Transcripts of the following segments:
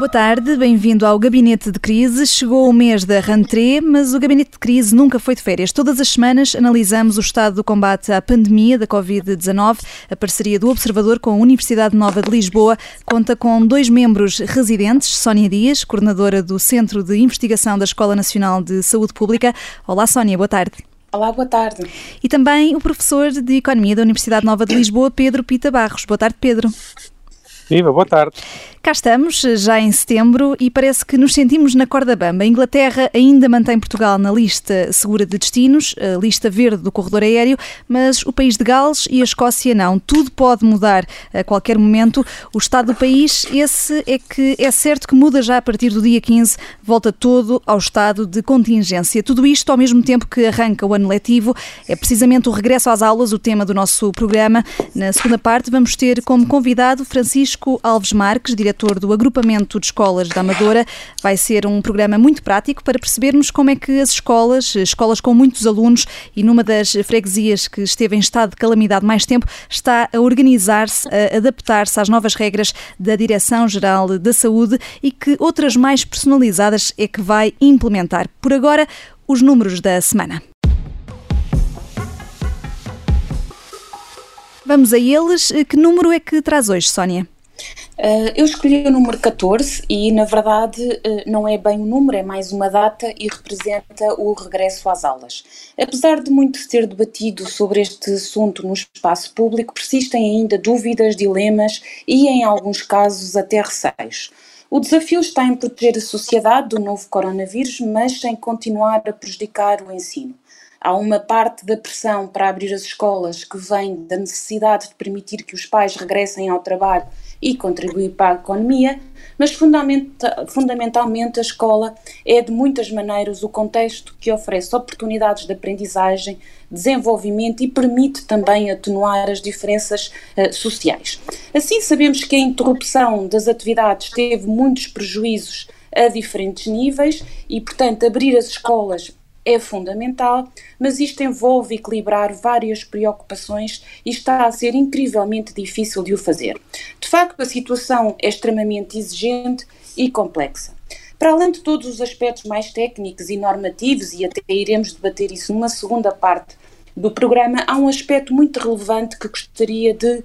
Boa tarde, bem-vindo ao Gabinete de Crise. Chegou o mês da rentrée, mas o Gabinete de Crise nunca foi de férias. Todas as semanas analisamos o estado do combate à pandemia da Covid-19. A parceria do Observador com a Universidade Nova de Lisboa conta com dois membros residentes, Sónia Dias, coordenadora do Centro de Investigação da Escola Nacional de Saúde Pública. Olá, Sónia, boa tarde. Olá, boa tarde. E também o professor de Economia da Universidade Nova de Lisboa, Pedro Pita Barros. Boa tarde, Pedro. Viva, boa tarde. Cá estamos, já em setembro, e parece que nos sentimos na corda bamba. A Inglaterra ainda mantém Portugal na lista segura de destinos, lista verde do corredor aéreo, mas o país de Gales e a Escócia não. Tudo pode mudar a qualquer momento. O estado do país, esse é que é certo que muda já a partir do dia 15, volta todo ao estado de contingência. Tudo isto ao mesmo tempo que arranca o ano letivo. É precisamente o regresso às aulas o tema do nosso programa. Na segunda parte vamos ter como convidado Francisco Alves Marques, diretor diretor do Agrupamento de Escolas da Amadora. Vai ser um programa muito prático para percebermos como é que as escolas, escolas com muitos alunos e numa das freguesias que esteve em estado de calamidade mais tempo, está a organizar-se, a adaptar-se às novas regras da Direção-Geral da Saúde e que outras mais personalizadas é que vai implementar. Por agora, os números da semana. Vamos a eles. Que número é que traz hoje, Sónia? Uh, eu escolhi o número 14 e, na verdade, uh, não é bem um número, é mais uma data e representa o regresso às aulas. Apesar de muito ser debatido sobre este assunto no espaço público, persistem ainda dúvidas, dilemas e, em alguns casos, até receios. O desafio está em proteger a sociedade do novo coronavírus, mas sem continuar a prejudicar o ensino. Há uma parte da pressão para abrir as escolas que vem da necessidade de permitir que os pais regressem ao trabalho e contribuir para a economia, mas fundamenta, fundamentalmente a escola é de muitas maneiras o contexto que oferece oportunidades de aprendizagem, desenvolvimento e permite também atenuar as diferenças uh, sociais. Assim, sabemos que a interrupção das atividades teve muitos prejuízos a diferentes níveis e, portanto, abrir as escolas é fundamental, mas isto envolve equilibrar várias preocupações e está a ser incrivelmente difícil de o fazer. De facto, a situação é extremamente exigente e complexa. Para além de todos os aspectos mais técnicos e normativos, e até iremos debater isso numa segunda parte do programa, há um aspecto muito relevante que gostaria de uh,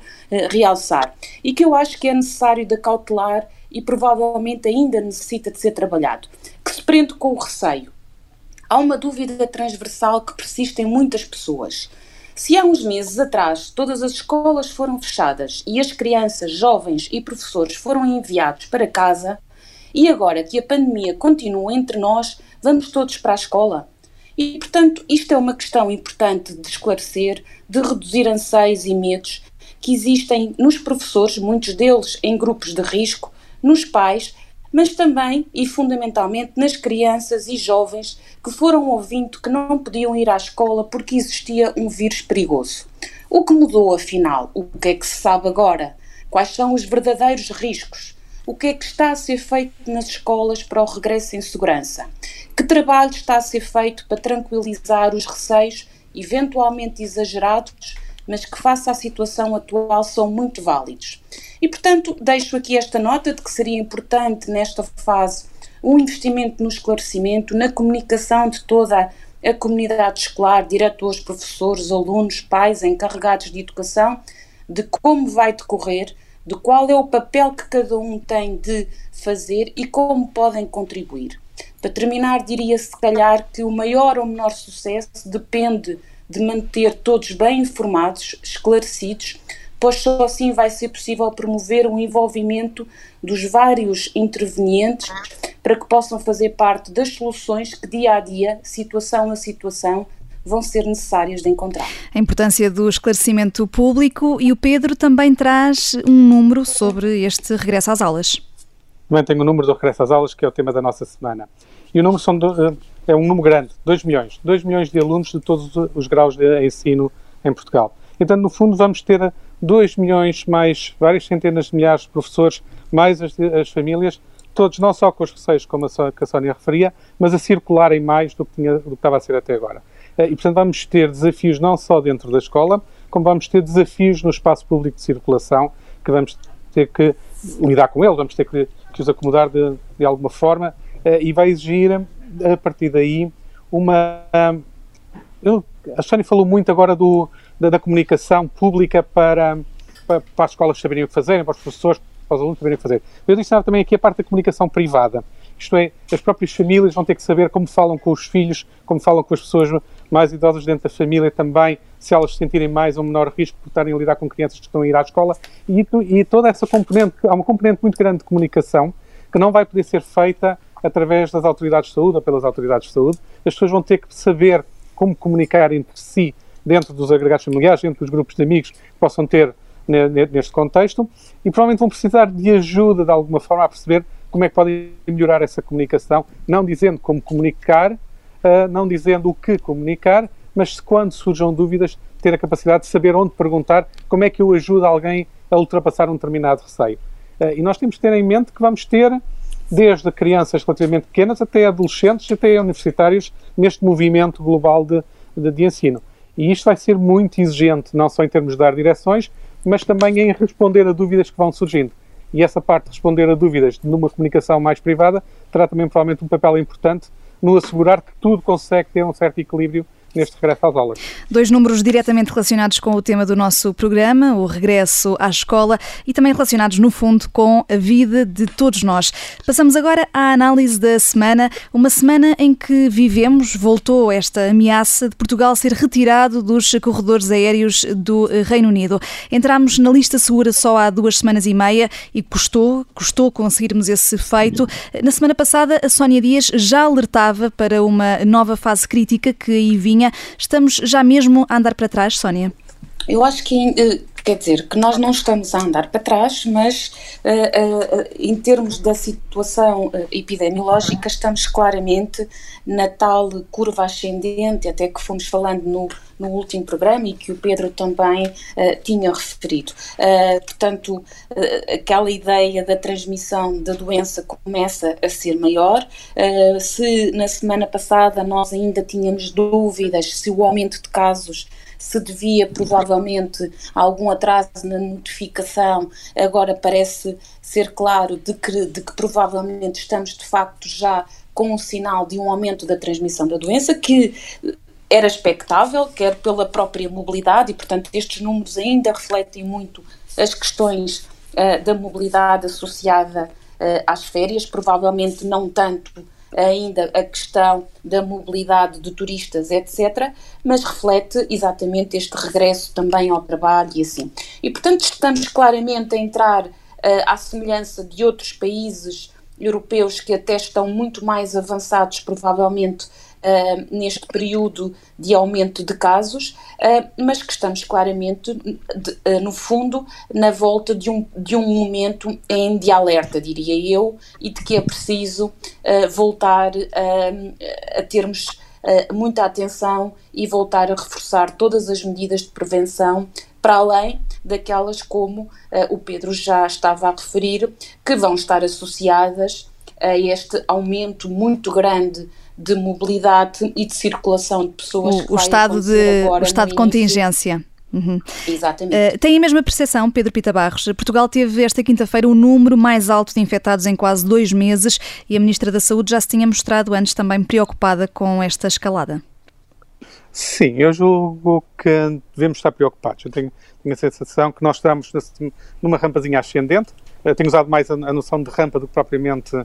realçar e que eu acho que é necessário de cautelar e provavelmente ainda necessita de ser trabalhado, que se prende com o receio. Há uma dúvida transversal que persiste em muitas pessoas. Se há uns meses atrás todas as escolas foram fechadas e as crianças, jovens e professores foram enviados para casa, e agora que a pandemia continua entre nós, vamos todos para a escola? E, portanto, isto é uma questão importante de esclarecer, de reduzir anseios e medos que existem nos professores, muitos deles em grupos de risco, nos pais mas também e fundamentalmente nas crianças e jovens que foram ouvindo que não podiam ir à escola porque existia um vírus perigoso. O que mudou afinal? O que é que se sabe agora? Quais são os verdadeiros riscos? O que é que está a ser feito nas escolas para o regresso em segurança? Que trabalho está a ser feito para tranquilizar os receios, eventualmente exagerados, mas que, face à situação atual, são muito válidos? E, portanto, deixo aqui esta nota de que seria importante, nesta fase, um investimento no esclarecimento, na comunicação de toda a comunidade escolar, diretores, professores, alunos, pais, encarregados de educação, de como vai decorrer, de qual é o papel que cada um tem de fazer e como podem contribuir. Para terminar, diria se calhar que o maior ou menor sucesso depende de manter todos bem informados, esclarecidos, pois só assim vai ser possível promover o envolvimento dos vários intervenientes para que possam fazer parte das soluções que dia a dia, situação a situação, vão ser necessárias de encontrar. A importância do esclarecimento público e o Pedro também traz um número sobre este regresso às aulas. Também tenho o número do regresso às aulas, que é o tema da nossa semana. E o número são do, eh, é um número grande, 2 milhões. 2 milhões de alunos de todos os graus de ensino em Portugal. Então, no fundo, vamos ter 2 milhões mais várias centenas de milhares de professores, mais as, as famílias, todos não só com os receios, como a, que a Sónia referia, mas a circularem mais do que, tinha, do que estava a ser até agora. Eh, e, portanto, vamos ter desafios não só dentro da escola, como vamos ter desafios no espaço público de circulação, que vamos ter que lidar com eles, vamos ter que, que os acomodar de, de alguma forma uh, e vai exigir, a partir daí, uma. Eu, a Sónia falou muito agora do, da, da comunicação pública para, para, para, as escolas saberem o que fazerem, para os professores, para os alunos saberem o que fazer. Eu disse também aqui a parte da comunicação privada. Isto é, as próprias famílias vão ter que saber como falam com os filhos, como falam com as pessoas mais idosas dentro da família também, se elas se sentirem mais ou menor risco por estarem a lidar com crianças que estão a ir à escola. E, e toda essa componente, há uma componente muito grande de comunicação que não vai poder ser feita através das autoridades de saúde ou pelas autoridades de saúde. As pessoas vão ter que saber como comunicar entre si dentro dos agregados familiares, dentro dos grupos de amigos que possam ter neste contexto e provavelmente vão precisar de ajuda de alguma forma a perceber como é que podem melhorar essa comunicação, não dizendo como comunicar, uh, não dizendo o que comunicar, mas quando surjam dúvidas, ter a capacidade de saber onde perguntar, como é que eu ajudo alguém a ultrapassar um determinado receio. Uh, e nós temos que ter em mente que vamos ter, desde crianças relativamente pequenas até adolescentes, até universitários, neste movimento global de, de, de ensino. E isto vai ser muito exigente, não só em termos de dar direções, mas também em responder a dúvidas que vão surgindo e essa parte de responder a dúvidas numa comunicação mais privada terá também provavelmente um papel importante no assegurar que tudo consegue ter um certo equilíbrio neste regresso às aulas. Dois números diretamente relacionados com o tema do nosso programa, o regresso à escola, e também relacionados, no fundo, com a vida de todos nós. Passamos agora à análise da semana, uma semana em que vivemos, voltou esta ameaça de Portugal ser retirado dos corredores aéreos do Reino Unido. Entramos na lista segura só há duas semanas e meia e custou, custou conseguirmos esse feito. Na semana passada, a Sónia Dias já alertava para uma nova fase crítica que aí vinha Estamos já mesmo a andar para trás, Sónia? Eu acho que eh, quer dizer que nós não estamos a andar para trás, mas uh, uh, em termos da situação uh, epidemiológica estamos claramente na tal curva ascendente, até que fomos falando no, no último programa e que o Pedro também tinha referido. portanto, aquela ideia da transmissão da doença começa a ser maior. se na semana passada nós ainda tínhamos dúvidas se o aumento de casos se devia provavelmente a algum atraso na notificação, agora parece ser claro de que, de que provavelmente estamos de facto já com um sinal de um aumento da transmissão da doença, que era expectável, quer pela própria mobilidade, e portanto estes números ainda refletem muito as questões uh, da mobilidade associada uh, às férias, provavelmente não tanto ainda a questão da mobilidade de turistas, etc., mas reflete exatamente este regresso também ao trabalho e assim. E, portanto, estamos claramente a entrar uh, à semelhança de outros países europeus que até estão muito mais avançados, provavelmente, uh, neste período de aumento de casos, uh, mas que estamos claramente, de, uh, no fundo, na volta de um, de um momento em de alerta, diria eu, e de que é preciso voltar a termos muita atenção e voltar a reforçar todas as medidas de prevenção para além daquelas como uh, o Pedro já estava a referir, que vão estar associadas a este aumento muito grande de mobilidade e de circulação de pessoas. O, o estado de, o estado de contingência. Uhum. Exatamente. Uh, tem a mesma percepção, Pedro Pita Barros. Portugal teve esta quinta-feira o número mais alto de infectados em quase dois meses e a Ministra da Saúde já se tinha mostrado antes também preocupada com esta escalada. Sim, eu julgo que devemos estar preocupados. Eu tenho, tenho a sensação que nós estamos numa rampazinha ascendente. Eu tenho usado mais a, a noção de rampa do que propriamente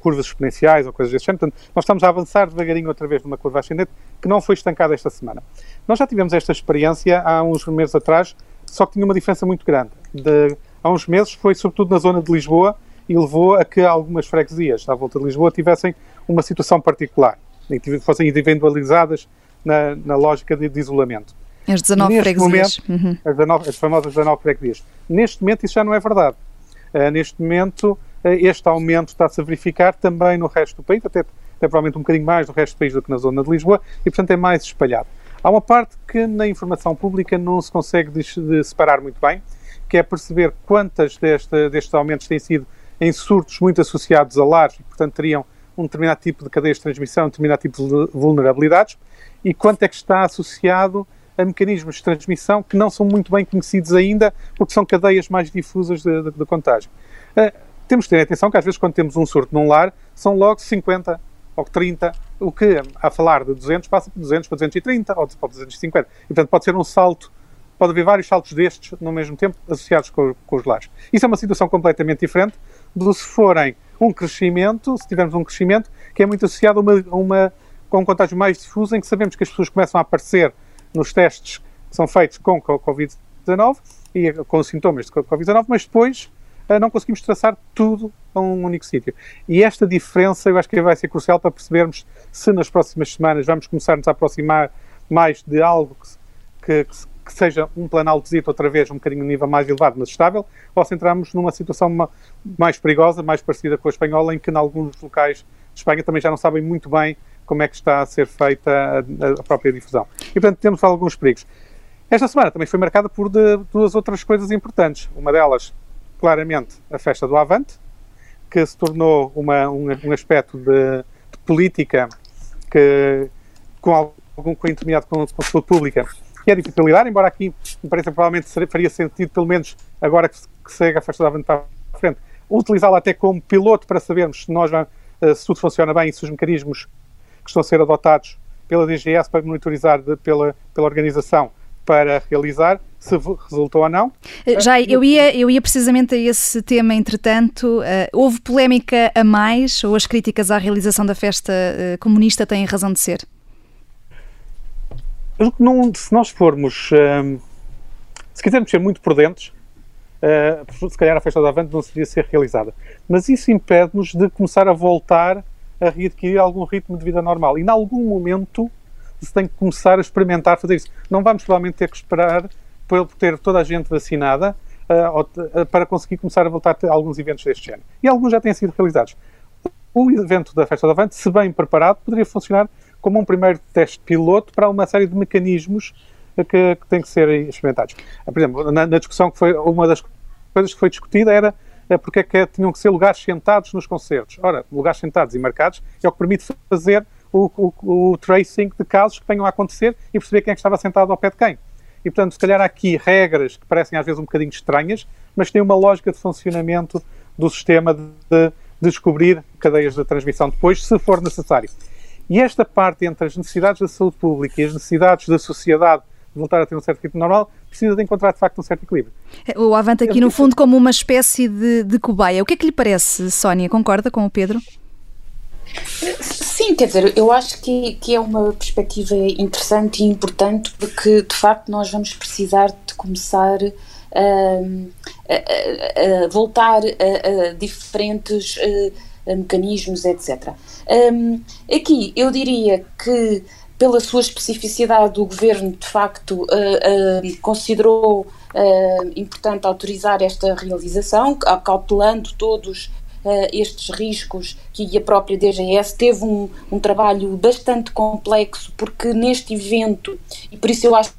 curvas exponenciais ou coisas desse género. Portanto, nós estamos a avançar devagarinho outra vez numa curva ascendente que não foi estancada esta semana. Nós já tivemos esta experiência há uns meses atrás, só que tinha uma diferença muito grande. De, há uns meses foi sobretudo na zona de Lisboa e levou a que algumas freguesias à volta de Lisboa tivessem uma situação particular e fossem individualizadas na, na lógica de, de, isolamento. As 19 neste freguesias. Momento, uhum. as, 19, as famosas 19 freguesias. Neste momento isso já não é verdade. Uh, neste momento eh, este aumento está-se a verificar também no resto do país, até, até provavelmente um bocadinho mais no resto do país do que na zona de Lisboa, e portanto é mais espalhado. Há uma parte que na informação pública não se consegue de, separar muito bem, que é perceber quantas deste, destes aumentos têm sido em surtos muito associados a lares e, portanto, teriam um determinado tipo de cadeias de transmissão, um determinado tipo de vulnerabilidades, e quanto é que está associado a mecanismos de transmissão que não são muito bem conhecidos ainda, porque são cadeias mais difusas de, de, de contágio. Uh, temos que ter atenção que às vezes quando temos um surto num lar, são logo 50 ou 30, o que a falar de 200 passa por 200 para 230 ou para 250. E, portanto, pode ser um salto, pode haver vários saltos destes no mesmo tempo associados com, com os lares. Isso é uma situação completamente diferente do se forem um crescimento, se tivermos um crescimento que é muito associado a uma, a uma com um contágio mais difuso, em que sabemos que as pessoas começam a aparecer nos testes que são feitos com Covid-19 e com sintomas de Covid-19, mas depois não conseguimos traçar tudo a um único sítio. E esta diferença eu acho que vai ser crucial para percebermos se nas próximas semanas vamos começar a nos aproximar mais de algo que, que, que seja um planaltezito outra vez um bocadinho um nível mais elevado, mas estável, ou se entrarmos numa situação mais perigosa, mais parecida com a espanhola, em que em alguns locais de Espanha também já não sabem muito bem como é que está a ser feita a, a própria difusão. E, portanto, temos alguns perigos. Esta semana também foi marcada por de, duas outras coisas importantes. Uma delas, claramente, a festa do Avante, que se tornou uma, um, um aspecto de, de, política que, com algum com intermediado com, com a saúde pública, que é difícil lidar, embora aqui me pareça provavelmente faria sentido, pelo menos agora que, que segue a festa do Avante para a frente, utilizá-la até como piloto para sabermos se, nós, eh, se tudo funciona bem e se os mecanismos que estão a ser adotados pela DGS para monitorizar de, pela, pela organização para realizar, se resultou ou não. Eh, já, eu ia, eu ia precisamente a esse tema, entretanto, uh, houve polémica a mais ou as críticas à realização da festa uh, comunista têm razão de ser? Não, se nós formos, uh, se quisermos ser muito prudentes, se calhar a festa da Avante não seria ser realizada. Mas isso impede-nos de começar a voltar a readquirir algum ritmo de vida normal. E, em algum momento, se tem que começar a experimentar fazer isso. Não vamos provavelmente ter que esperar por ter toda a gente vacinada uh, para conseguir começar a voltar a ter alguns eventos deste género. E alguns já têm sido realizados. O evento da Festa do Avante, se bem preparado, poderia funcionar como um primeiro teste piloto para uma série de mecanismos que, que têm que ser experimentados. Por exemplo, na, na discussão que foi, uma das coisas que foi discutida era porque é que tinham que ser lugares sentados nos concertos. Ora, lugares sentados e marcados é o que permite fazer o, o, o tracing de casos que venham a acontecer e perceber quem é que estava sentado ao pé de quem. E, portanto, se calhar há aqui regras que parecem às vezes um bocadinho estranhas, mas têm uma lógica de funcionamento do sistema de, de descobrir cadeias de transmissão depois, se for necessário. E esta parte entre as necessidades da saúde pública e as necessidades da sociedade voltar a ter um certo ritmo normal, precisa de encontrar de facto um certo equilíbrio. O Avante aqui no fundo como uma espécie de, de cobaia. O que é que lhe parece, Sónia? Concorda com o Pedro? Sim, quer dizer, eu acho que, que é uma perspectiva interessante e importante porque de facto nós vamos precisar de começar a, a, a voltar a, a diferentes mecanismos, etc. Um, aqui eu diria que pela sua especificidade, o governo de facto uh, uh, considerou importante autorizar esta realização, cautelando todos estes riscos que a própria DGS teve um, um trabalho bastante complexo, porque neste evento, e por isso eu acho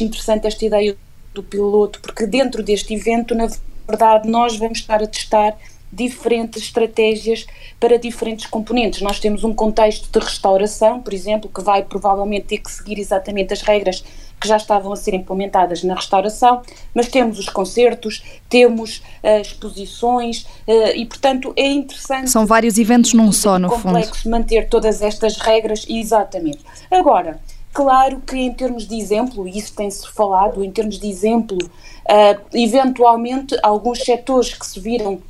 interessante esta ideia do piloto, porque dentro deste evento, na verdade, nós vamos estar a testar diferentes estratégias para diferentes componentes. Nós temos um contexto de restauração, por exemplo, que vai provavelmente ter que seguir exatamente as regras que já estavam a ser implementadas na restauração, mas temos os concertos, temos uh, exposições uh, e, portanto, é interessante. São vários eventos num só, no complexo fundo. manter todas estas regras, exatamente. Agora, claro que em termos de exemplo, e isso tem-se falado, em termos de exemplo, uh, eventualmente alguns setores que se viram uh,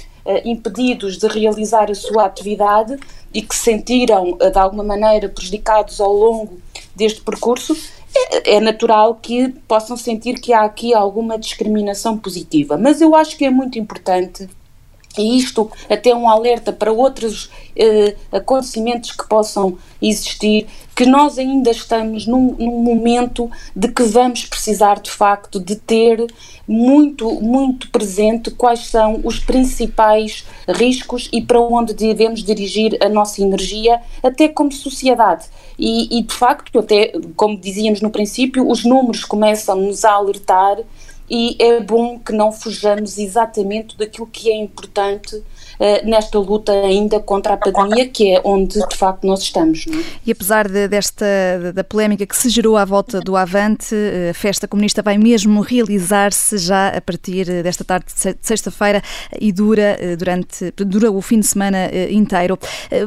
impedidos de realizar a sua atividade e que se sentiram uh, de alguma maneira prejudicados ao longo deste percurso, é, é natural que possam sentir que há aqui alguma discriminação positiva. Mas eu acho que é muito importante e isto até um alerta para outros eh, acontecimentos que possam existir, que nós ainda estamos num, num, momento de que vamos precisar de facto de ter muito, muito presente quais são os principais riscos e para onde devemos dirigir a nossa energia, até como sociedade. E, e de facto, até como dizíamos no princípio, os números começam-nos a alertar e é bom que não fujamos exatamente daquilo que é importante nesta luta ainda contra a pandemia, que é onde de facto nós estamos. É? E apesar de, desta da polémica que se gerou à volta do Avante, a festa comunista vai mesmo realizar-se já a partir desta tarde de sexta-feira e dura durante dura o fim de semana inteiro.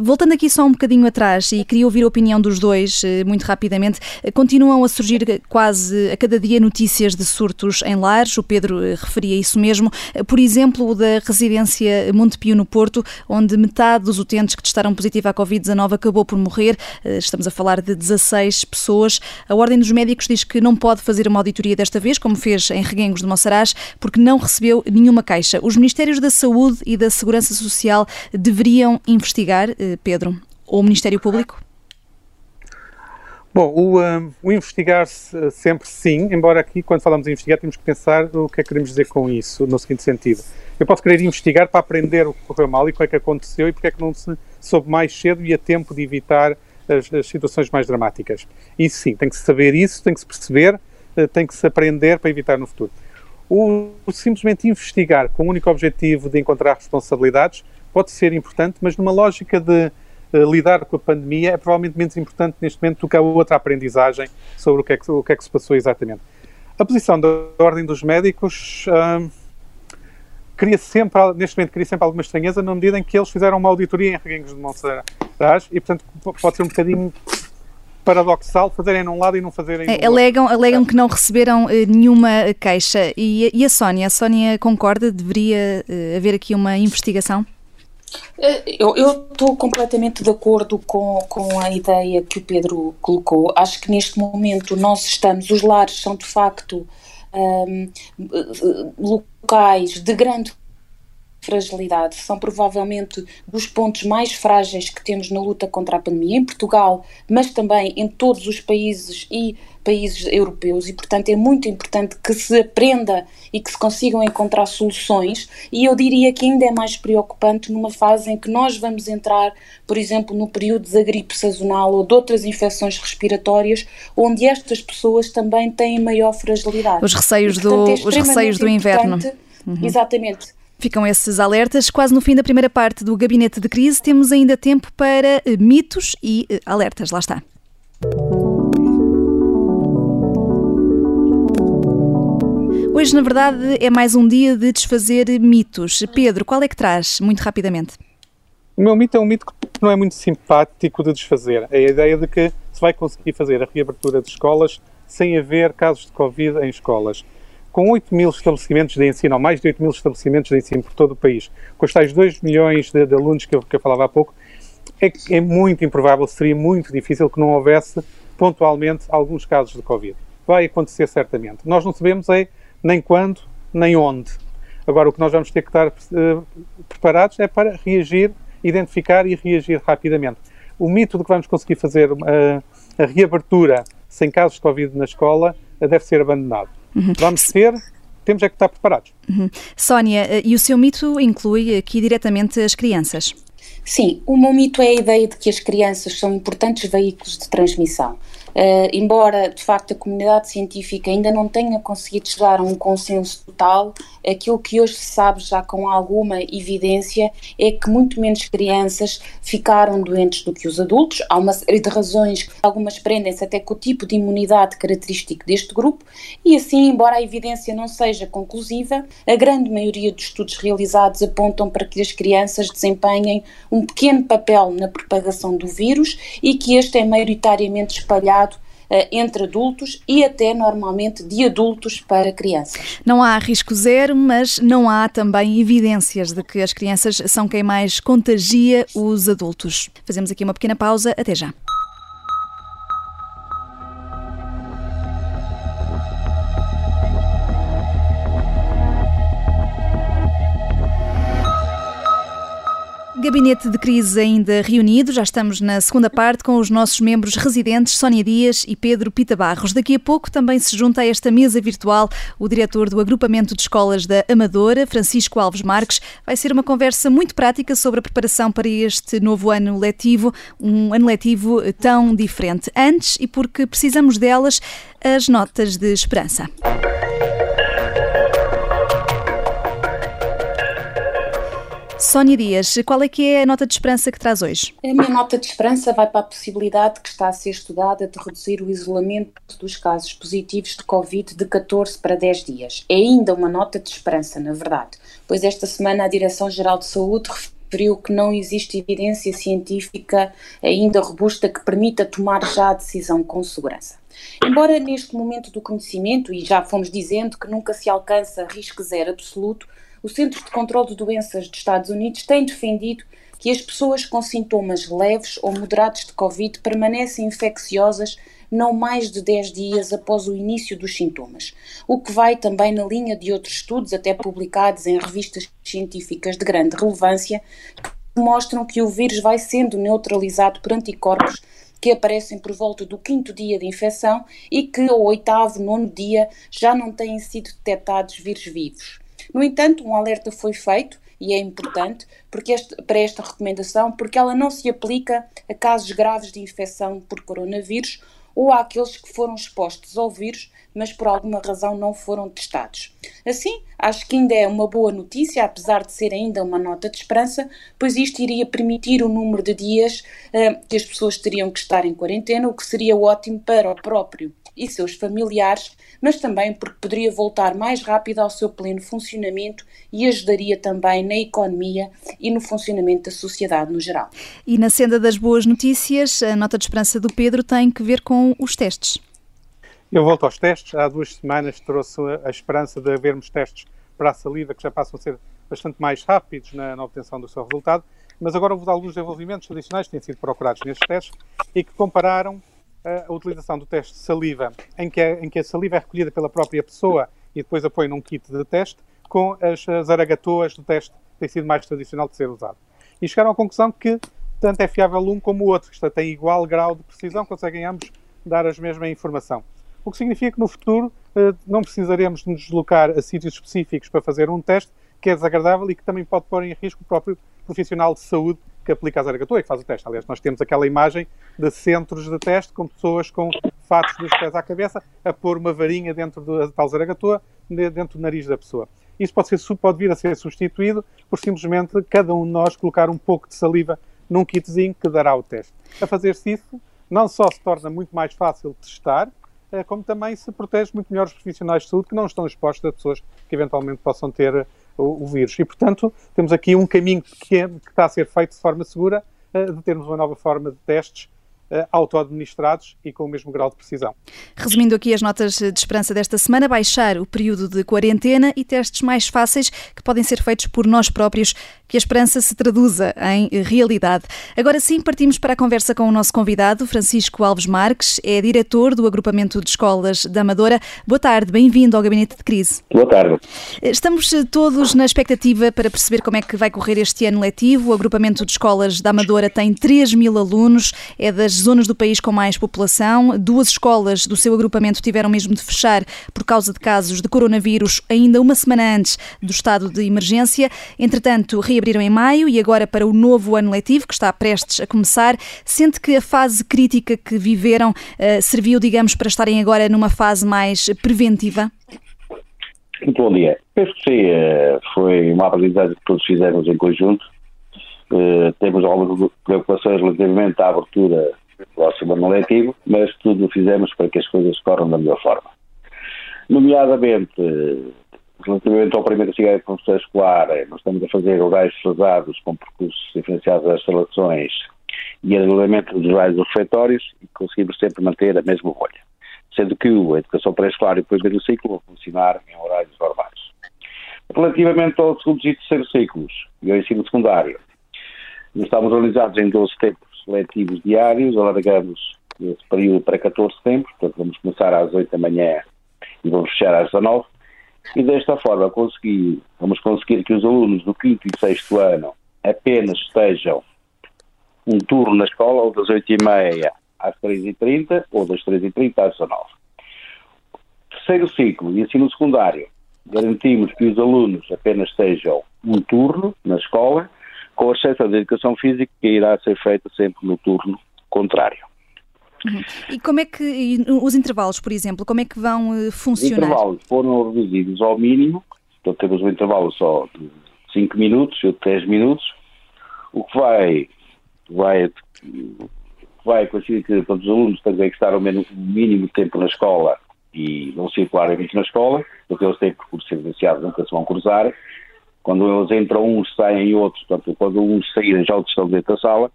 Voltando aqui só um bocadinho atrás e queria ouvir a opinião dos dois muito rapidamente, continuam a surgir quase a cada dia notícias de surtos em lares. O Pedro referia isso mesmo. Por exemplo, da residência Montepio no Porto, onde metade dos utentes que testaram positiva à Covid-19 acabou por morrer. Eh, estamos a falar de 16 pessoas. A Ordem dos Médicos diz que não pode fazer uma auditoria desta vez, como fez em Reguengos de Monsaraz, porque não recebeu nenhuma queixa. Os Ministérios da Saúde e da Segurança Social deveriam investigar, eh, Pedro, ou o Ministério Público? Bom, o, um, o investigar-se sempre sim, embora aqui, quando falamos em investigar, temos que pensar o que é que queremos dizer com isso, no seguinte sentido. Eu posso querer investigar para aprender o que correu mal e o que é que aconteceu e porque é que não se soube mais cedo e a tempo de evitar as, as situações mais dramáticas. Isso sim, tem que se saber isso, tem que se perceber, uh, tem que se aprender para evitar no futuro. O, o simplesmente investigar com o único objetivo de encontrar responsabilidades pode ser importante, mas numa lógica de eh, lidar com a pandemia é provavelmente menos importante neste momento do que a outra aprendizagem sobre o que é que, o que, é que se passou exatamente. A posição da Ordem dos Médicos uh, cria sempre, neste momento, cria sempre alguma estranheza na medida em que eles fizeram uma auditoria em Reguengos de Monsaraz e, portanto, pode ser um bocadinho paradoxal fazerem num lado e não fazerem é, alegam, alegam que não receberam eh, nenhuma queixa. E, e, a Sónia? A Sónia concorda? Deveria uh, haver aqui uma investigação? Eu estou completamente de acordo com, com a ideia que o Pedro colocou. Acho que neste momento nós estamos, os lares são de facto um, locais de grande fragilidade, são provavelmente dos pontos mais frágeis que temos na luta contra a pandemia em Portugal, mas também em todos os países e países europeus e, portanto, é muito importante que se aprenda e que se consigam encontrar soluções. E eu diria que ainda é mais preocupante numa fase em que nós vamos entrar, por exemplo, no período da gripe sazonal ou de outras infecções respiratórias, onde estas pessoas também têm maior fragilidade. Os receios, e, portanto, do, é os receios do inverno. Uhum. Exatamente. Ficam esses alertas. Quase no fim da primeira parte do Gabinete de Crise, temos ainda tempo para eh, mitos e eh, alertas. Lá está. Hoje, na verdade, é mais um dia de desfazer mitos. Pedro, qual é que traz, muito rapidamente? O meu mito é um mito que não é muito simpático de desfazer. É a ideia de que se vai conseguir fazer a reabertura de escolas sem haver casos de Covid em escolas. Com 8 mil estabelecimentos de ensino, ou mais de 8 mil estabelecimentos de ensino por todo o país, com os tais 2 milhões de, de alunos que eu, que eu, falava há pouco, é, é muito improvável, seria muito difícil que não houvesse pontualmente alguns casos de Covid. Vai acontecer certamente. Nós não sabemos é nem quando, nem onde. Agora, o que nós vamos ter que estar uh, preparados é para reagir, identificar e reagir rapidamente. O mito de que vamos conseguir fazer uh, a reabertura sem casos de Covid na escola uh, deve ser abandonado. Uhum. Vamos ter, temos é que estar preparados. Uhum. Sónia, e o seu mito inclui aqui diretamente as crianças? Sim, o meu mito é a ideia de que as crianças são importantes veículos de transmissão. Uh, embora de facto a comunidade científica ainda não tenha conseguido chegar a um consenso total, aquilo que hoje se sabe já com alguma evidência é que muito menos crianças ficaram doentes do que os adultos. Há uma série de razões, algumas prendem-se até com o tipo de imunidade característico deste grupo, e assim, embora a evidência não seja conclusiva, a grande maioria dos estudos realizados apontam para que as crianças desempenhem um pequeno papel na propagação do vírus e que este é maioritariamente espalhado entre adultos e até normalmente de adultos para crianças. Não há risco zero, mas não há também evidências de que as crianças são quem mais contagia os adultos. Fazemos aqui uma pequena pausa. Até já. Gabinete de crise ainda reunido, já estamos na segunda parte com os nossos membros residentes, Sónia Dias e Pedro Pita Barros. Daqui a pouco também se junta a esta mesa virtual o diretor do Agrupamento de Escolas da Amadora, Francisco Alves Marques. Vai ser uma conversa muito prática sobre a preparação para este novo ano letivo, um ano letivo tão diferente. Antes, e porque precisamos delas, as notas de esperança. Sónia Dias, qual é que é a nota de esperança que traz hoje? A minha nota de esperança vai para a possibilidade que está a ser estudada de reduzir o isolamento dos casos positivos de Covid de 14 para 10 dias. É ainda uma nota de esperança, na verdade, pois esta semana a Direção-Geral de Saúde referiu que não existe evidência científica ainda robusta que permita tomar já a decisão com segurança. Embora neste momento do conhecimento, e já fomos dizendo que nunca se alcança risco zero absoluto, o Centro de Controlo de Doenças dos Estados Unidos tem defendido que as pessoas com sintomas leves ou moderados de Covid permanecem infecciosas não mais de 10 dias após o início dos sintomas, o que vai também na linha de outros estudos, até publicados em revistas científicas de grande relevância, que mostram que o vírus vai sendo neutralizado por anticorpos que aparecem por volta do quinto dia de infecção e que ao oitavo, nono dia já não têm sido detectados vírus vivos. No entanto, um alerta foi feito e é importante porque este, para esta recomendação, porque ela não se aplica a casos graves de infecção por coronavírus ou àqueles que foram expostos ao vírus, mas por alguma razão não foram testados. Assim, acho que ainda é uma boa notícia, apesar de ser ainda uma nota de esperança, pois isto iria permitir o número de dias uh, que as pessoas teriam que estar em quarentena, o que seria ótimo para o próprio e seus familiares, mas também porque poderia voltar mais rápido ao seu pleno funcionamento e ajudaria também na economia e no funcionamento da sociedade no geral. E na senda das boas notícias, a nota de esperança do Pedro tem que ver com os testes. Eu volto aos testes. Há duas semanas trouxe a esperança de havermos testes para a saliva que já passam a ser bastante mais rápidos na, na obtenção do seu resultado, mas agora houve alguns desenvolvimentos adicionais que têm sido procurados nestes testes e que compararam a utilização do teste de saliva, em que, é, em que a saliva é recolhida pela própria pessoa e depois apoia num kit de teste, com as, as aragatoas do teste que tem sido mais tradicional de ser usado. E chegaram à conclusão que tanto é fiável um como o outro, que tem igual grau de precisão, conseguem ambos dar a mesma informação. O que significa que no futuro eh, não precisaremos nos deslocar a sítios específicos para fazer um teste que é desagradável e que também pode pôr em risco o próprio profissional de saúde que aplica a zaragatua e que faz o teste. Aliás, nós temos aquela imagem de centros de teste com pessoas com fatos dos pés à cabeça a pôr uma varinha dentro da tal zaragatua, dentro do nariz da pessoa. Isso pode, ser, pode vir a ser substituído por simplesmente cada um de nós colocar um pouco de saliva num kitzinho que dará o teste. A fazer-se isso, não só se torna muito mais fácil testar, eh, como também se protege muito melhor os profissionais de saúde que não estão expostos a pessoas que eventualmente possam ter o, o vírus. E, portanto, temos aqui um caminho que, que está a ser feito de forma segura uh, de termos uma nova forma de testes auto-administrados e com o mesmo grau de precisão. Resumindo aqui as notas de esperança desta semana, baixar o período de quarentena e testes mais fáceis que podem ser feitos por nós próprios, que a esperança se traduza em realidade. Agora sim, partimos para a conversa com o nosso convidado, Francisco Alves Marques, é diretor do Agrupamento de Escolas da Amadora. Boa tarde, bem-vindo ao Gabinete de Crise. Boa tarde. Estamos todos na expectativa para perceber como é que vai correr este ano letivo. O Agrupamento de Escolas da Amadora tem 3 mil alunos, é das zonas do país com mais população. Duas escolas do seu agrupamento tiveram mesmo de fechar por causa de casos de coronavírus ainda uma semana antes do estado de emergência. Entretanto, reabriram em maio e agora para o novo ano letivo, que está prestes a começar. Sente que a fase crítica que viveram uh, serviu, digamos, para estarem agora numa fase mais preventiva? Muito bom dia. Penso que sim, eh, foi uma aprendizagem que todos fizemos em conjunto. Uh, temos algumas preocupações relativamente à abertura próximo ano letivo, mas tudo fizemos para que as coisas corram da melhor forma. Nomeadamente, relativamente ao primeiro ciclo de professor escolar, nós estamos a fazer horários pesados com percursos diferenciados das instalações e anulamento dos horários refeitórios e conseguimos sempre manter a mesma bolha, sendo que a educação pré-escolar e o primeiro ciclo vão funcionar em horários normais. Relativamente ao segundo e terceiro ciclos e ao ensino secundário, estamos organizados em 12 tempos letivos diários, alargamos esse período para 14 tempos, portanto vamos começar às 8 da manhã e vamos fechar às 19 e desta forma conseguir, vamos conseguir que os alunos do 5 e 6 ano apenas estejam um turno na escola, ou das 8h30 às 3h30, ou das 3h30 às 19 Terceiro ciclo, e ensino secundário, garantimos que os alunos apenas estejam um turno na escola, com exceção da educação física, que irá ser feita sempre no turno contrário. Uhum. E como é que, os intervalos, por exemplo, como é que vão uh, funcionar? Os intervalos foram reduzidos ao mínimo, então temos um intervalo só de 5 minutos, ou 10 minutos, o que vai, vai, vai coincidir que todos os alunos têm que estar o mínimo tempo na escola e não circularem muito na escola, porque eles têm percursos evidenciados, nunca se vão cruzar. Quando eles entram uns, saem outros, portanto, quando uns saírem já outros estão dentro da sala,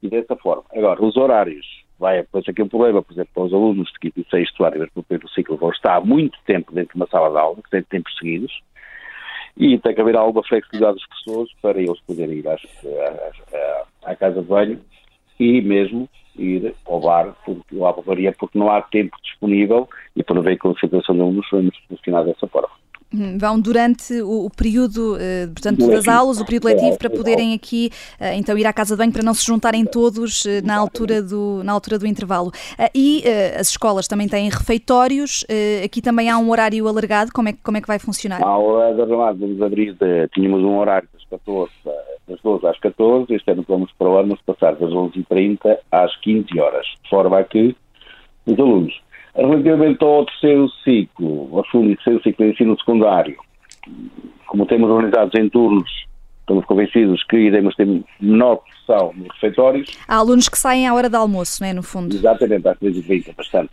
e dessa forma. Agora, os horários, vai aparecer aqui um problema, por exemplo, para os alunos de quinto e sexto ano, mesmo no ciclo, vão estar muito tempo dentro de uma sala de aula, que tem tempos seguidos, e tem que haver alguma flexibilidade dos professores para eles poderem ir às, à, à casa de banho e mesmo ir ao bar, porque lá varia, porque não há tempo disponível e para ver com a situação de alunos vamos funcionar dessa forma. Vão durante o, o período, uh, portanto, das aulas, o período letivo, para poderem aqui, uh, então, ir à casa de banho para não se juntarem todos uh, na, altura do, na altura do intervalo. e as escolas também têm refeitórios, aqui também há um horário alargado, como é, como é que vai funcionar? Há horário alargado, vamos abrir, de, tínhamos um horário das 14, das 12 às 14, este ano vamos para o ano passar das 11h30 às 15 horas, de forma a que os alunos Relativamente ao terceiro ciclo, ao segundo e terceiro ciclo de ensino secundário, como temos organizados em turnos, estamos convencidos que iremos ter menor pressão nos refeitórios. Há alunos que saem à hora de almoço, não é, no fundo? Exatamente, às 13h30, bastante.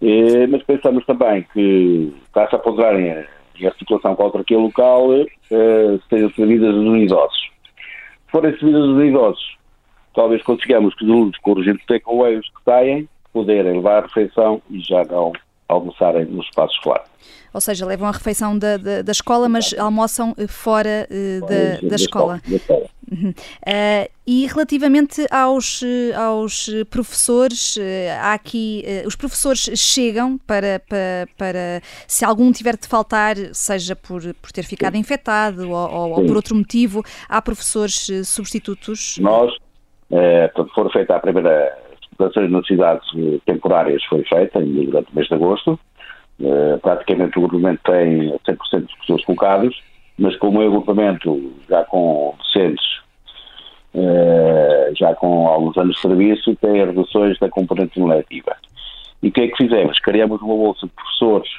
Eh, mas pensamos também que, caso a ponderarem a situação contra aquele local, eh, sejam servidas os idosos. Se forem servidas os idosos, talvez consigamos que os alunos com o regime de takeaways que saem, poderem levar a refeição e já não almoçarem no espaço escolar. Ou seja, levam a refeição da, da, da escola, mas almoçam eh, fora uh, da, da, da, escola. escola. Uhum. Uh, e relativamente aos, aos professores, uh, há aqui, os professores chegam para, para, para, se algum tiver de faltar, seja por, por ter ficado Sim. infectado ou, ou por outro motivo, há professores substitutos? Nós, é, for feita a primeira declarações de necessidades eh, temporárias foi feita durante o mês de agosto. Uh, praticamente o agrupamento tem 100% dos pessoas colocados, mas como é um agrupamento já com docentes, uh, já com alguns anos de serviço, tem reduções da componente letiva. E o que é que fizemos? Criamos uma bolsa de professores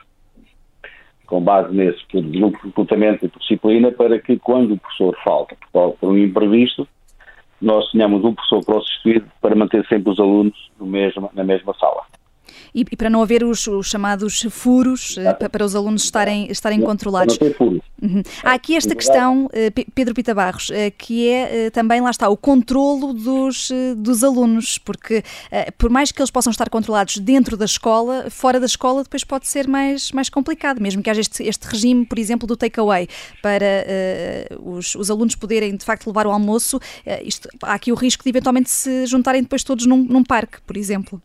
com base nesse grupo de recrutamento e disciplina para que quando o professor falta por um imprevisto, nós tínhamos um professor para o substituir para manter sempre os alunos mesmo, na mesma sala. E, e, para não haver os, os chamados furos, eh, Exato. para os alunos estarem, estarem não, controlados. Não ter furos. Uhum. Há aqui esta questão, eh, Pedro Pita Barros, eh, que é também, lá está, o controlo dos, dos alunos, porque por mais que eles possam estar controlados dentro da escola, fora da escola depois pode ser mais, mais complicado, mesmo que haja este, este regime, por exemplo, do takeaway, para uh, os, os alunos poderem de facto levar o almoço, uh, isto, há aqui o risco de eventualmente se juntarem depois todos num, num parque, por exemplo.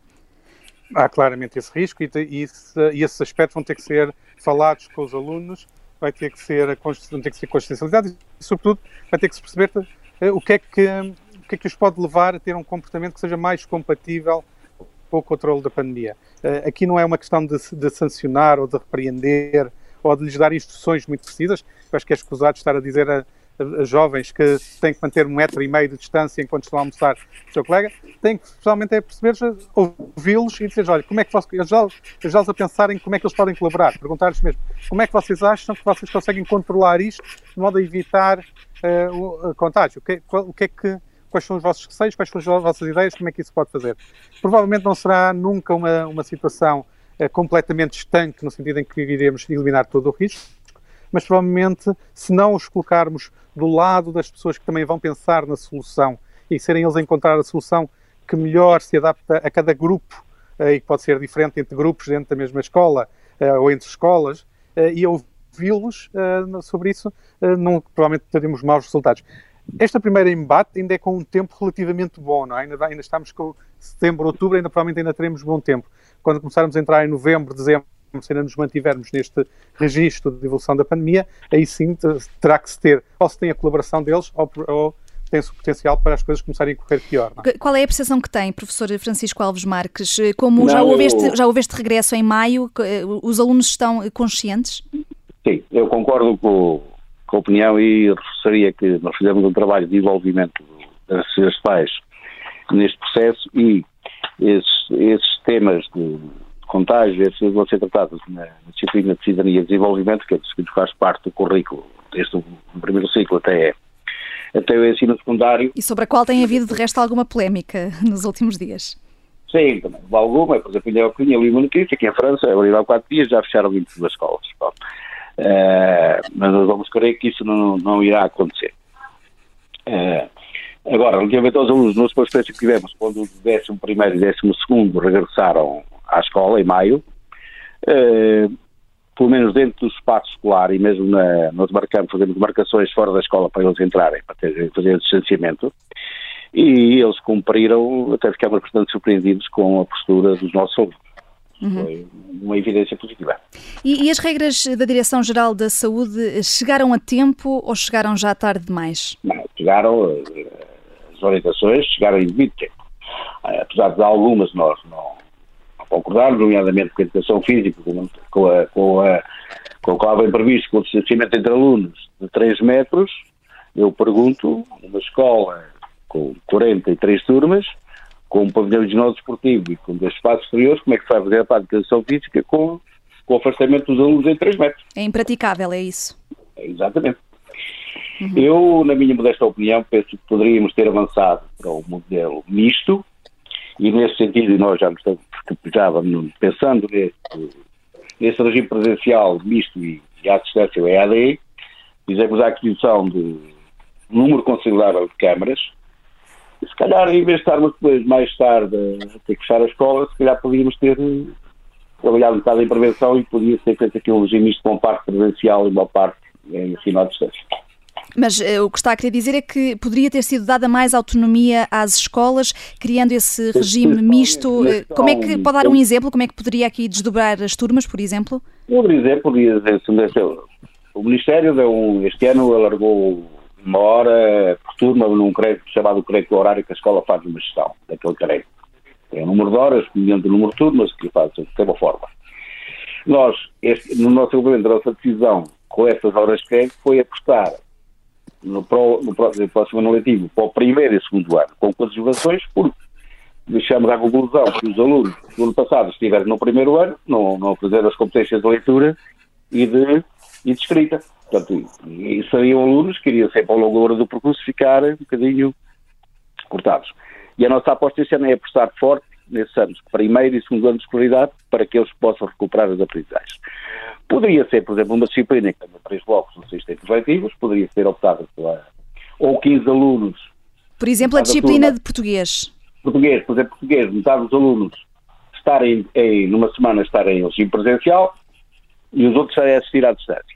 Há claramente esse risco e, e, e esses aspectos vão ter que ser falados com os alunos vai ter que ser, vão ter que ser consciencializados e, sobretudo, vai ter que se perceber uh, o, que é que, o que é que os pode levar a ter um comportamento que seja mais compatível com o controle da pandemia. Uh, aqui não é uma questão de, de, sancionar ou de repreender ou de lhes dar instruções muito precisas. Eu acho que é escusado estar a dizer a, jovens que têm que manter um metro e meio de distância enquanto estão a almoçar com o seu colega, têm que especialmente é perceber, ouvi-los e dizer, olha, como é que vocês, ajudá-los a pensarem como é que eles podem colaborar, perguntar-lhes mesmo, como é que vocês acham que vocês conseguem controlar isto de modo a evitar uh, o contágio? O que, o que é que quais são os vossos receios, quais são as vossas ideias, como é que isso pode fazer. Provavelmente não será nunca uma, uma situação uh, completamente estanque, no sentido em que iremos eliminar todo o risco, mas provavelmente, se não os colocarmos do lado das pessoas que também vão pensar na solução e serem eles a encontrar a solução que melhor se adapta a cada grupo eh, e que pode ser diferente entre grupos dentro da mesma escola eh, ou entre escolas eh, e ouvi-los sobre isso, não, provavelmente teremos maus resultados. Esta primeira embate ainda é com um tempo relativamente bom, não é? ainda, ainda estamos com setembro, outubro, ainda provavelmente ainda teremos bom tempo. Quando começarmos a entrar em novembro, dezembro, se ainda nos mantivermos neste registro de evolução da pandemia, aí sim terá que se ter, ou se tem a colaboração deles, ou, ou tem-se o potencial para as coisas começarem a correr pior. É? Qual é a percepção que tem, professor Francisco Alves Marques? Como não, já, houve este, já houve este regresso em maio, eh, os alunos estão conscientes? Sim, eu concordo com, com a opinião e reforçaria que nós fizemos um trabalho de envolvimento das pais neste processo e esses, esses temas de contágio, esses vão ser tratados na disciplina de cidadania e desenvolvimento, que, é, que faz parte do currículo desde o primeiro ciclo até, até o ensino secundário. E sobre a qual tem havido, de resto, alguma polémica nos últimos dias? Sim, também. Alguma, por exemplo, eu ali uma notícia que em França, há quatro dias, já fecharam 22 escolas. Uh, mas nós vamos crer que isso não, não irá acontecer. Uh, agora, relativamente aos alunos, nos experiência que tivemos, quando o 11 e 12 regressaram à escola, em maio, uh, pelo menos dentro do espaço escolar e mesmo na, nós marcamos, fazemos marcações fora da escola para eles entrarem, para ter, fazer distanciamento, e eles cumpriram, até ficamos bastante surpreendidos com a postura dos nossos alunos. Uhum. Foi uma evidência positiva. E, e, as regras da Direção-Geral da Saúde chegaram a tempo ou chegaram já tarde demais? Não, chegaram, eh, as orientações chegaram em devido tempo. Eh, apesar de algumas nós não, não concordarmos, nomeadamente com a educação física, com, com, a, com, a, com o que estava previsto, com o distanciamento entre alunos de 3 metros, eu pergunto, numa escola com 43 turmas, com um pavilhão de ginásio desportivo e com dois espaços exteriores, como é que se vai fazer a parte de educação física com, com o afastamento dos alunos em 3 metros? É impraticável, é isso? É, exatamente. Uhum. Eu, na minha modesta opinião, penso que poderíamos ter avançado para um modelo misto e nesse sentido, e nós já, estamos, já vamos pensando nesse, nesse regime presencial misto e, e à distância, o EAD, fizemos a aquisição de um número considerável de câmaras, se calhar, em vez de estarmos depois, mais tarde, a ter que fechar a escola, se calhar podíamos ter eh, trabalhado um bocado em prevenção e podia ser feito aqui um regime misto com parte presencial e uma parte em ensino à distância. Mas uh, o que está a querer dizer é que poderia ter sido dada mais autonomia às escolas, criando esse regime misto. Eh, como é que pode dar um exemplo? Como é que poderia aqui desdobrar as turmas, por exemplo? Por exemplo, o Ministério deu este ano alargou uma hora por turma num crédito chamado crédito horário que a escola faz uma gestão daquele crédito. Tem um número de horas, mediante o número de turmas, que faz de uma forma. Nós, este, no nosso regulamento, a nossa decisão com essas horas de crédito foi apostar no, pro, no próximo ano letivo para o primeiro e segundo ano, com conservações, porque deixamos à conclusão que os alunos do ano passado estiverem no primeiro ano, não, não fizeram as competências de leitura e de, e de escrita. Portanto, e seriam alunos que iriam sempre ao longo do percurso ficar um bocadinho cortados. E a nossa aposta este ano é apostar forte nesses anos, primeiro e segundo ano de escolaridade, para que eles possam recuperar as aprendizagens. Poderia ser, por exemplo, uma disciplina que tenha três blocos no sistema objetivos, poderia ser optada pela. ou 15 alunos. Por exemplo, a disciplina turma, de português. Português, por exemplo, português, metade dos alunos estarem em, numa semana estarem em regime presencial e os outros estarem a assistir à distância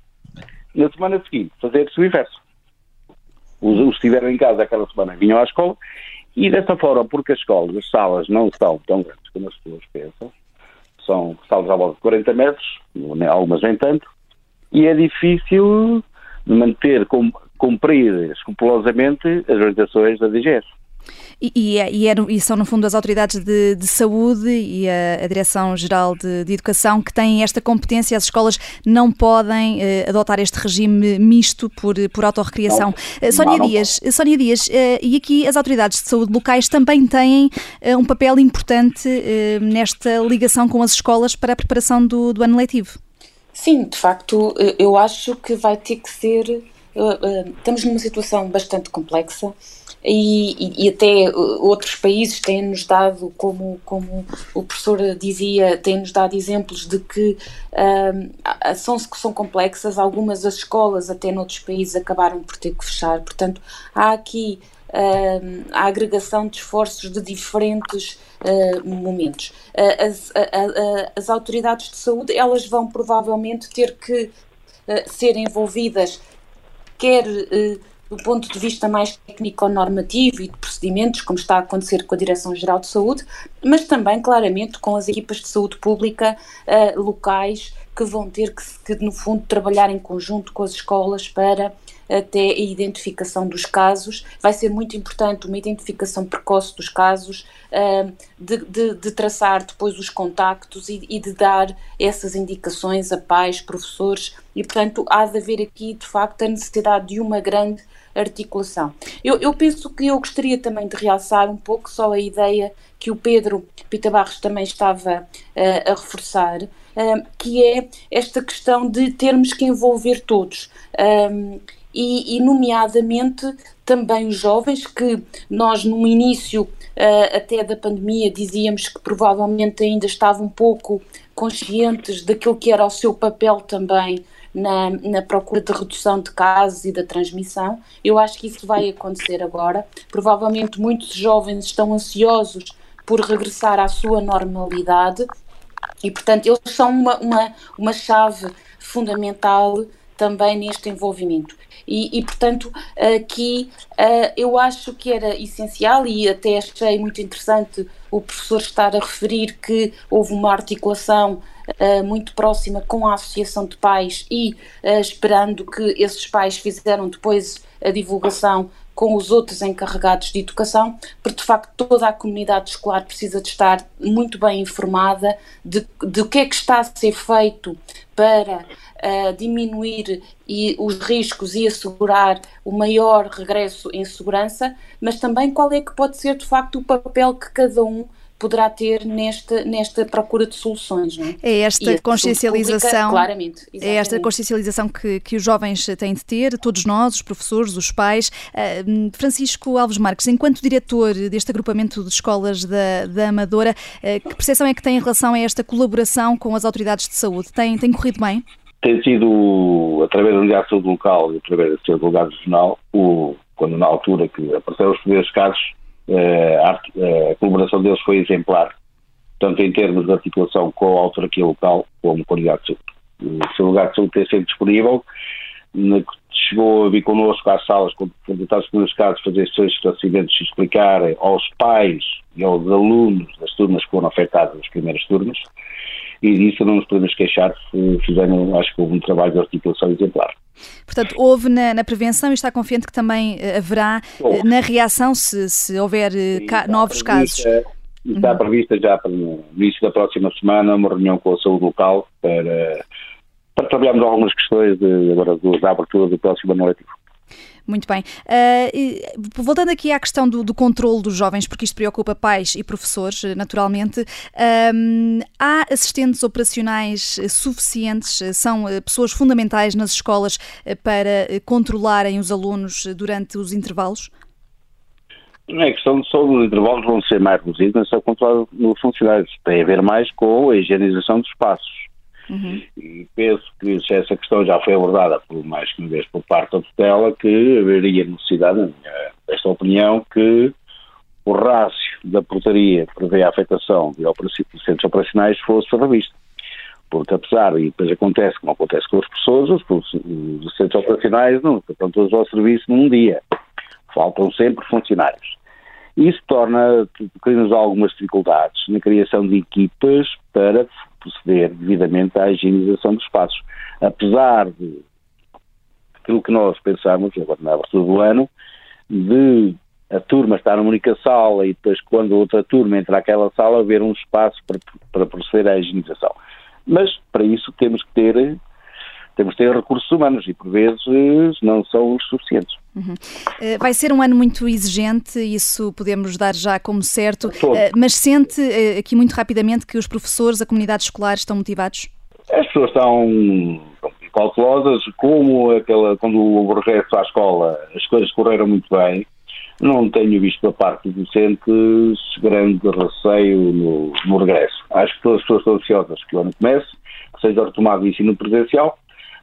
na semana seguinte fazer-se o inverso. Os, os que estiveram em casa aquela semana vinham à escola e dessa forma, porque as escolas, as salas não são tão grandes como as pessoas pensam, são salas à volta de 40 metros, algumas nem tanto, e é difícil manter, cumprir escrupulosamente as orientações da DGS. E, e, é, e, é, e, são, no fundo, as autoridades de, de saúde e a, a Direção-Geral de, de, Educação que têm esta competência. As escolas não podem uh, adotar este regime misto por, por autorrecriação. Uh, Sónia, não, Dias, Sónia Dias, uh, e aqui as autoridades de saúde locais também têm um papel importante nesta ligação com as escolas para a preparação do, do ano letivo. Sim, de facto, eu acho que vai ter que ser. Estamos numa situação bastante complexa e, e, até uh, outros países têm-nos dado, como, como o professor dizia, têm-nos dado exemplos de que são, são complexas, algumas das escolas até noutros países acabaram por ter que fechar, portanto há aqui a agregação de esforços de diferentes uh, momentos. Uh, as, as, autoridades de saúde, elas vão provavelmente ter que uh, ser envolvidas quer do ponto de vista mais técnico-normativo e de procedimentos, como está a acontecer com a Direção-Geral de Saúde, mas também, claramente, com as equipas de saúde pública uh, locais que vão ter que, que, no fundo, trabalhar em conjunto com as escolas para até a identificação dos casos. Vai ser muito importante uma identificação precoce dos casos, uh, de, de, de, traçar depois os contactos e, e de dar essas indicações a pais, professores, e, portanto, há de haver aqui, de facto, a necessidade de uma grande articulação. Eu, eu, penso que eu gostaria também de realçar um pouco só a ideia que o Pedro Pita Barros também estava uh, a reforçar, uh, que é esta questão de termos que envolver todos. Um, e, e, nomeadamente também os jovens que nós no início uh, até da pandemia dizíamos que provavelmente ainda estavam um pouco conscientes daquilo que era o seu papel também na, na procura de redução de casos e da transmissão. Eu acho que isso vai acontecer agora. Provavelmente muitos jovens estão ansiosos por regressar à sua normalidade e, portanto, eles são uma, uma, uma chave fundamental também neste envolvimento. E, e, portanto, aqui uh, eu acho que era essencial e até achei muito interessante o professor estar a referir que houve uma articulação uh, muito próxima com a Associação de Pais e uh, esperando que esses pais fizeram depois a divulgação com os outros encarregados de educação, porque de facto toda a comunidade escolar precisa de estar muito bem informada de, de o que é que está a ser feito para uh, diminuir e os riscos e assegurar o maior regresso em segurança, mas também qual é que pode ser de facto o papel que cada um poderá ter nesta, nesta procura de soluções. Não é? é esta consciencialização, pública, claramente, é esta consciencialização que, que os jovens têm de ter, todos nós, os professores, os pais. Uh, Francisco Alves Marques, enquanto diretor deste agrupamento de escolas da, da Amadora, uh, que percepção é que tem em relação a esta colaboração com as autoridades de saúde? Tem, tem corrido bem? Tem sido, através da unidade de saúde local e através da saúde local regional, o, quando na altura que apareceram os primeiros casos, a, a, colaboração deles foi exemplar, tanto em termos de articulação com a autarquia local como com unidade de saúde. O seu lugar de saúde tem sempre disponível, chegou a vir connosco às salas, quando os primeiros casos, fazer sessões de esclarecimentos e explicar aos pais e aos alunos das turmas que foram afetadas nas primeiras turmas, e disso não nos podemos queixar, fizeram, acho que um trabalho de articulação exemplar. Portanto, houve na, na, prevenção e está confiante que também eh, haverá eh, na reação se, se houver eh, ca, novos casos. Está uhum. prevista já para no início da próxima semana uma reunião com a saúde local para, para trabalharmos algumas questões de, agora da abertura do próximo ano letivo. Muito bem. Uh, voltando aqui à questão do, do controle dos jovens, porque isto preocupa pais e professores, naturalmente, uh, há assistentes operacionais suficientes, são eh, pessoas fundamentais nas escolas para controlarem os alunos durante os intervalos? Não é questão de só os intervalos vão ser mais reduzidos, não é só controlar os funcionários. Tem a ver mais com a higienização dos espaços. Uhum. E penso que essa questão já foi abordada por mais que uma vez por parte da tutela, que haveria necessidade, desta opinião, que o rácio da portaria que prevê a afetação de centros operacionais fosse revisto. Porque apesar, e depois acontece, como acontece com as pessoas, os, os centros operacionais não estão todos ao serviço num dia. Faltam sempre funcionários. Isso torna, cria-nos algumas dificuldades na criação de equipas para proceder devidamente à higienização dos espaços. Apesar de aquilo que nós pensamos, agora na abertura do ano, de a turma estar numa única sala e depois quando outra turma entra naquela sala haver um espaço para, para proceder à higienização. Mas para isso temos que ter temos que ter recursos humanos e por vezes não são os suficientes. Uhum. Eh, vai ser um ano muito exigente, isso podemos dar já como certo, eh, mas sente eh, aqui muito rapidamente que os professores, a comunidade escolar estão motivados? As pessoas estão cautelosas, como aquela, quando o regresso à escola as coisas correram muito bem, não tenho visto da parte do docente grande receio no, no regresso. Acho que todas as pessoas estão ansiosas que o ano comece, que seja retomado o ensino presencial,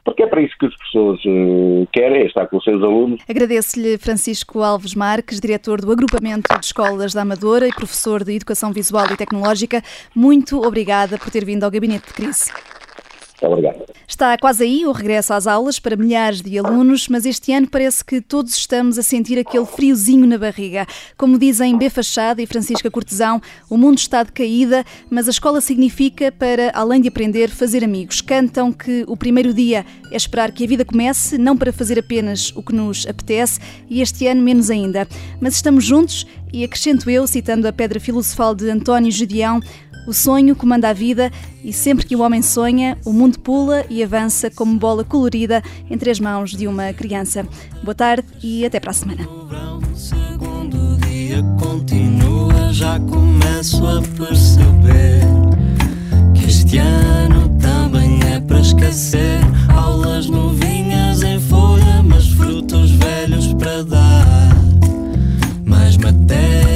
porque é para isso que as pessoas uh, querem, estar com os seus alunos. Agradeço-lhe Francisco Alves Marques, diretor do Agrupamento de Escolas da Amadora e professor de Educação Visual e Tecnológica. Muito obrigada por ter vindo ao Gabinete de Crise. Obrigado. Está quase aí o regresso às aulas para milhares de alunos, mas este ano parece que todos estamos a sentir aquele friozinho na barriga. Como dizem B. Fachada e Francisca Cortesão, o mundo está de caída, mas a escola significa para, além de aprender, fazer amigos. Cantam que o primeiro dia é esperar que a vida comece, não para fazer apenas o que nos apetece, e este ano menos ainda. Mas estamos juntos e acrescento eu, citando a pedra filosofal de António Gedeão, o sonho comanda a vida e sempre que o homem sonha, o mundo pula e avança como bola colorida entre as mãos de uma criança. Boa tarde e até para a semana. Segundo dia continua, já começo a perceber que este ano também é para esquecer. Aulas novinhas em folha, mas frutos velhos para dar. Mais matéria.